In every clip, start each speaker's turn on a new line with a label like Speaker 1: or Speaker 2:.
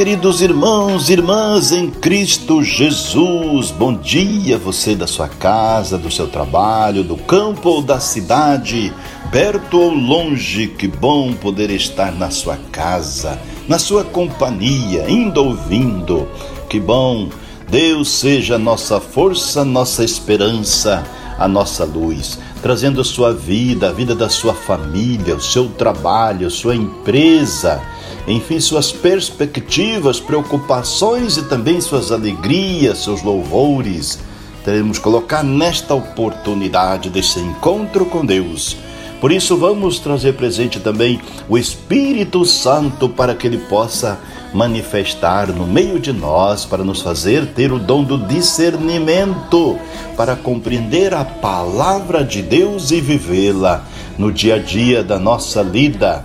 Speaker 1: queridos irmãos e irmãs em Cristo Jesus. Bom dia, você da sua casa, do seu trabalho, do campo ou da cidade, perto ou longe. Que bom poder estar na sua casa, na sua companhia, indo ou vindo. Que bom. Deus seja nossa força, nossa esperança, a nossa luz, trazendo a sua vida, a vida da sua família, o seu trabalho, sua empresa enfim, suas perspectivas, preocupações e também suas alegrias, seus louvores. Teremos que colocar nesta oportunidade desse encontro com Deus. Por isso, vamos trazer presente também o Espírito Santo para que ele possa manifestar no meio de nós, para nos fazer ter o dom do discernimento, para compreender a palavra de Deus e vivê-la no dia a dia da nossa vida.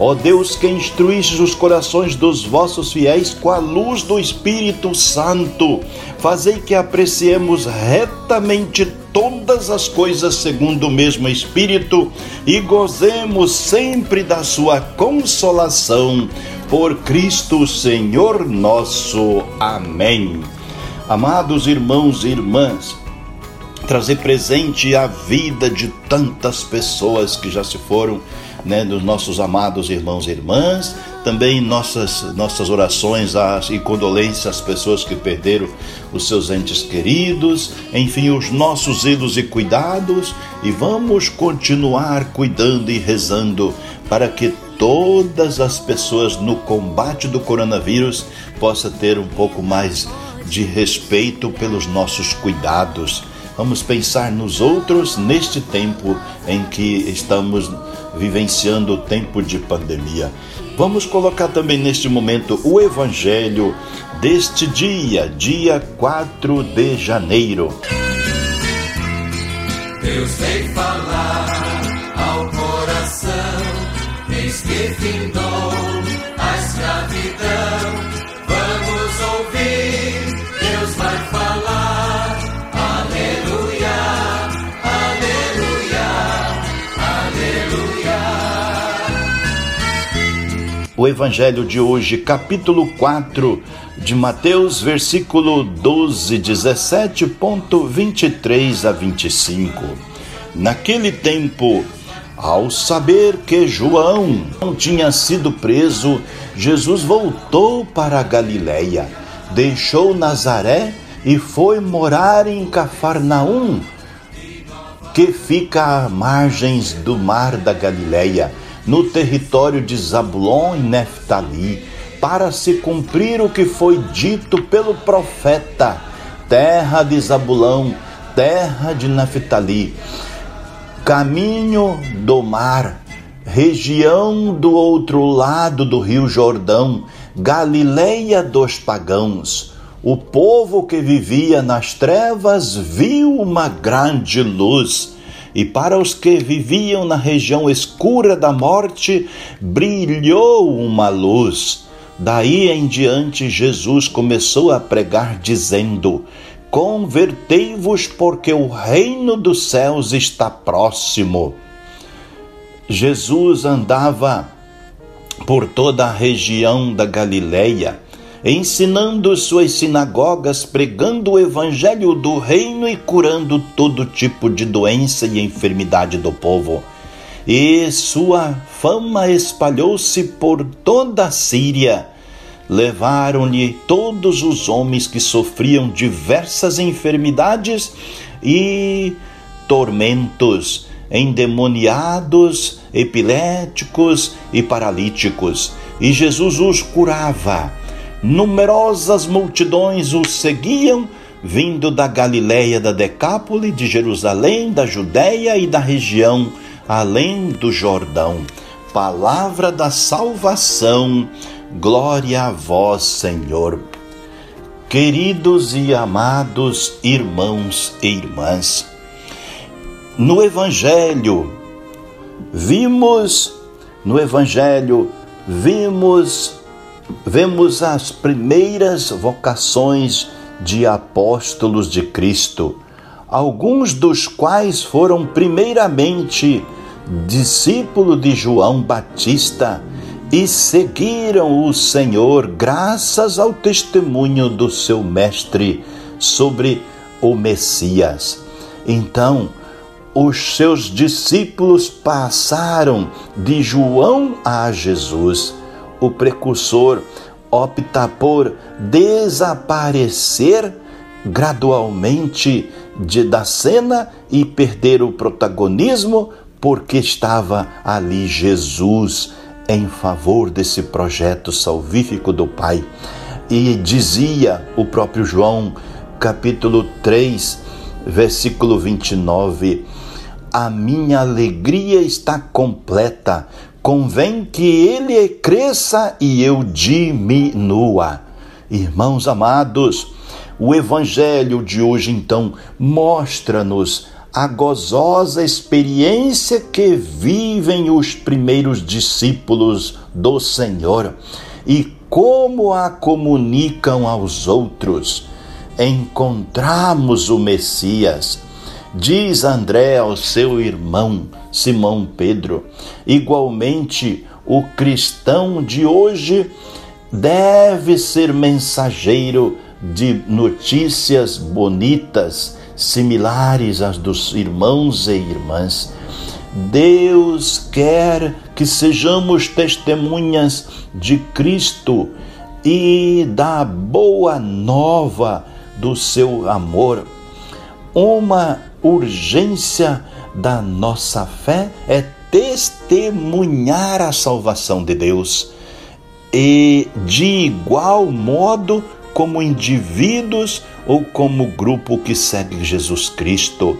Speaker 1: Ó Deus, que instruístes os corações dos vossos fiéis com a luz do Espírito Santo, fazei que apreciemos retamente todas as coisas segundo o mesmo Espírito e gozemos sempre da sua consolação. Por Cristo Senhor nosso. Amém. Amados irmãos e irmãs, trazer presente a vida de tantas pessoas que já se foram né, dos nossos amados irmãos e irmãs, também nossas, nossas orações às, e condolências às pessoas que perderam os seus entes queridos, enfim, os nossos zelos e cuidados, e vamos continuar cuidando e rezando para que todas as pessoas no combate do coronavírus possam ter um pouco mais de respeito pelos nossos cuidados. Vamos pensar nos outros neste tempo em que estamos vivenciando o tempo de pandemia. Vamos colocar também neste momento o evangelho deste dia, dia 4 de janeiro.
Speaker 2: Deus vem falar ao coração, eis que findou a escravidão.
Speaker 1: O evangelho de hoje, capítulo 4 de Mateus, versículo 12, 17.23 a 25. Naquele tempo, ao saber que João não tinha sido preso, Jesus voltou para a Galiléia, deixou Nazaré e foi morar em Cafarnaum, que fica às margens do mar da Galiléia, no território de Zabulon e Neftali para se cumprir o que foi dito pelo profeta: terra de Zabulão, terra de Naphtali, caminho do mar, região do outro lado do rio Jordão, Galileia dos pagãos. O povo que vivia nas trevas viu uma grande luz, e para os que viviam na região escura da morte, brilhou uma luz. Daí em diante, Jesus começou a pregar, dizendo: Convertei-vos, porque o reino dos céus está próximo. Jesus andava por toda a região da Galileia, ensinando suas sinagogas, pregando o evangelho do reino e curando todo tipo de doença e enfermidade do povo e sua fama espalhou-se por toda a Síria. Levaram-lhe todos os homens que sofriam diversas enfermidades e tormentos, endemoniados, epiléticos e paralíticos, e Jesus os curava. Numerosas multidões os seguiam, vindo da Galiléia, da Decápole, de Jerusalém, da Judéia e da região além do Jordão. Palavra da salvação, glória a vós, Senhor. Queridos e amados irmãos e irmãs, no Evangelho, vimos no Evangelho vimos vemos as primeiras vocações de apóstolos de Cristo, alguns dos quais foram primeiramente discípulo de João Batista e seguiram o Senhor graças ao testemunho do seu mestre sobre o Messias. Então, os seus discípulos passaram de João a Jesus. O precursor opta por desaparecer gradualmente de, da cena e perder o protagonismo porque estava ali Jesus em favor desse projeto salvífico do Pai. E dizia o próprio João, capítulo 3, versículo 29, a minha alegria está completa. Convém que ele cresça e eu diminua. Irmãos amados, o evangelho de hoje então mostra-nos a gozosa experiência que vivem os primeiros discípulos do Senhor e como a comunicam aos outros. Encontramos o Messias Diz André ao seu irmão Simão Pedro: igualmente, o cristão de hoje deve ser mensageiro de notícias bonitas, similares às dos irmãos e irmãs. Deus quer que sejamos testemunhas de Cristo e da boa nova do seu amor. Uma urgência da nossa fé é testemunhar a salvação de Deus e de igual modo como indivíduos ou como grupo que segue Jesus Cristo.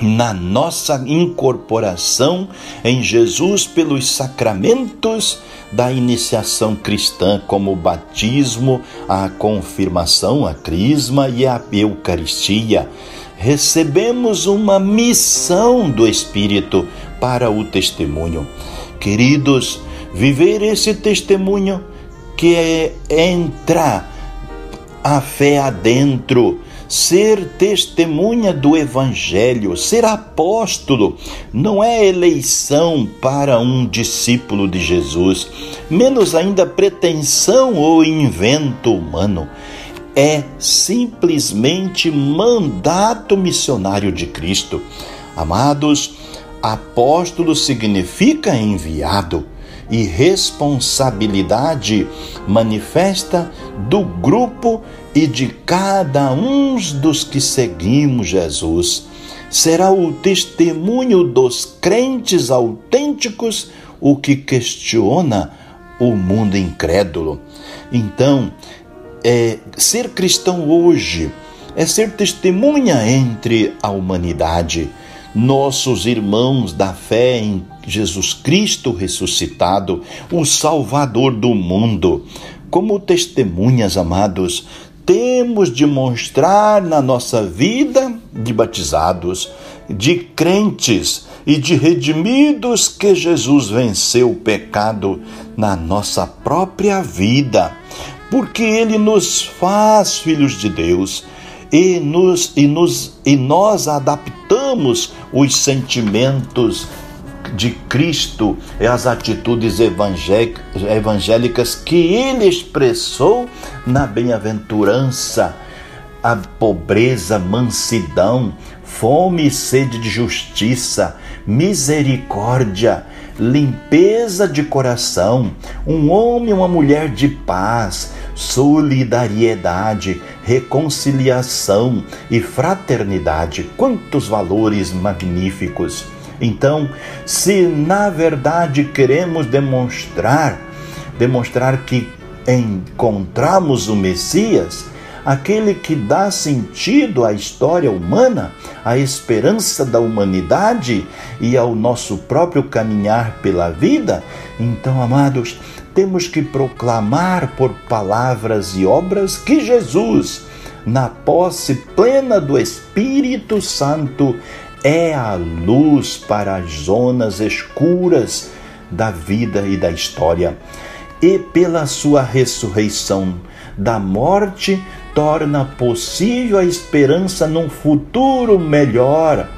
Speaker 1: Na nossa incorporação em Jesus pelos sacramentos da iniciação cristã, como o batismo, a confirmação, a crisma e a Eucaristia recebemos uma missão do Espírito para o testemunho. Queridos, viver esse testemunho que é entrar a fé adentro, ser testemunha do Evangelho, ser apóstolo, não é eleição para um discípulo de Jesus, menos ainda pretensão ou invento humano é simplesmente mandato missionário de Cristo. Amados, apóstolo significa enviado e responsabilidade manifesta do grupo e de cada um dos que seguimos Jesus. Será o testemunho dos crentes autênticos o que questiona o mundo incrédulo. Então, é, ser cristão hoje é ser testemunha entre a humanidade. Nossos irmãos da fé em Jesus Cristo ressuscitado, o Salvador do mundo. Como testemunhas, amados, temos de mostrar na nossa vida de batizados, de crentes e de redimidos que Jesus venceu o pecado na nossa própria vida porque ele nos faz filhos de Deus e, nos, e, nos, e nós adaptamos os sentimentos de Cristo e as atitudes evangélicas que ele expressou na bem-aventurança, a pobreza, mansidão, fome e sede de justiça, misericórdia, limpeza de coração, um homem e uma mulher de paz, solidariedade, reconciliação e fraternidade. Quantos valores magníficos! Então, se na verdade queremos demonstrar, demonstrar que encontramos o Messias, aquele que dá sentido à história humana, à esperança da humanidade e ao nosso próprio caminhar pela vida, então, amados, temos que proclamar por palavras e obras que Jesus, na posse plena do Espírito Santo, é a luz para as zonas escuras da vida e da história. E pela sua ressurreição da morte, torna possível a esperança num futuro melhor,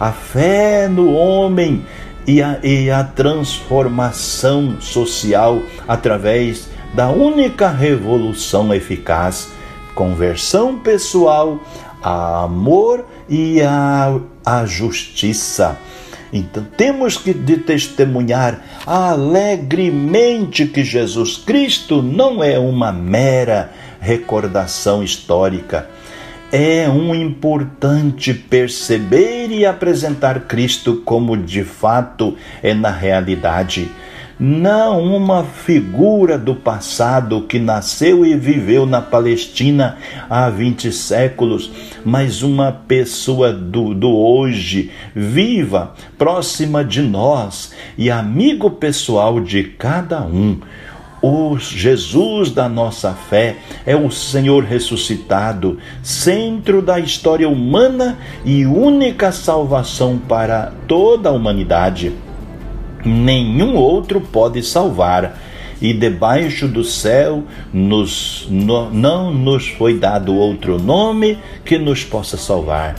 Speaker 1: a fé no homem e a, e a transformação social através da única revolução eficaz, conversão pessoal, a amor e a, a justiça. Então temos que de testemunhar alegremente que Jesus Cristo não é uma mera recordação histórica. É um importante perceber e apresentar Cristo como de fato é na realidade não uma figura do passado que nasceu e viveu na Palestina há 20 séculos, mas uma pessoa do, do hoje, viva, próxima de nós e amigo pessoal de cada um. O Jesus da nossa fé é o Senhor ressuscitado, centro da história humana e única salvação para toda a humanidade nenhum outro pode salvar, e debaixo do céu nos, no, não nos foi dado outro nome que nos possa salvar.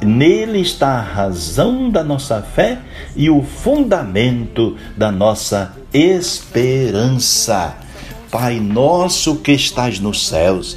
Speaker 1: Nele está a razão da nossa fé e o fundamento da nossa esperança. Pai nosso que estás nos céus,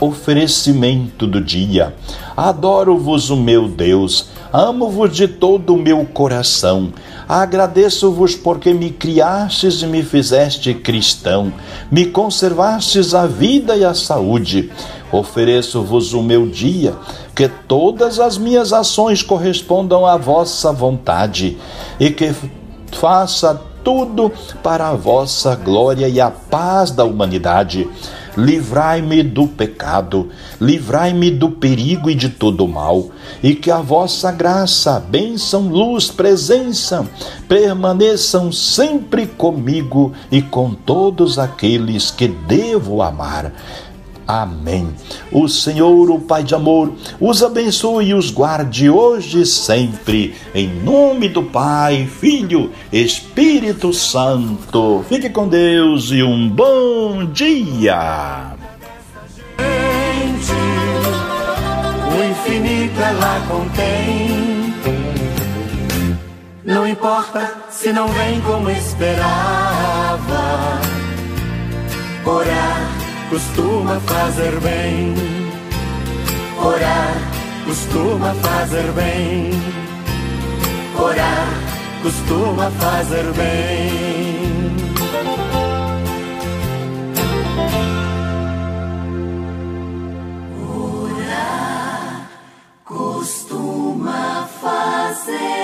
Speaker 1: Oferecimento do dia. Adoro-vos, o meu Deus, amo-vos de todo o meu coração. Agradeço-vos porque me criastes e me fizeste cristão, me conservastes a vida e a saúde. Ofereço-vos o meu dia, que todas as minhas ações correspondam à vossa vontade e que faça tudo para a vossa glória e a paz da humanidade livrai-me do pecado, livrai-me do perigo e de todo mal, e que a vossa graça, bênção, luz, presença permaneçam sempre comigo e com todos aqueles que devo amar. Amém. O Senhor, o Pai de amor, os abençoe e os guarde hoje e sempre. Em nome do Pai, Filho, Espírito Santo. Fique com Deus e um bom dia.
Speaker 2: O infinito ela contém. Não importa se não vem como esperava. Orar costuma fazer bem. Orar costuma fazer bem. Orar costuma fazer bem. Orar costuma fazer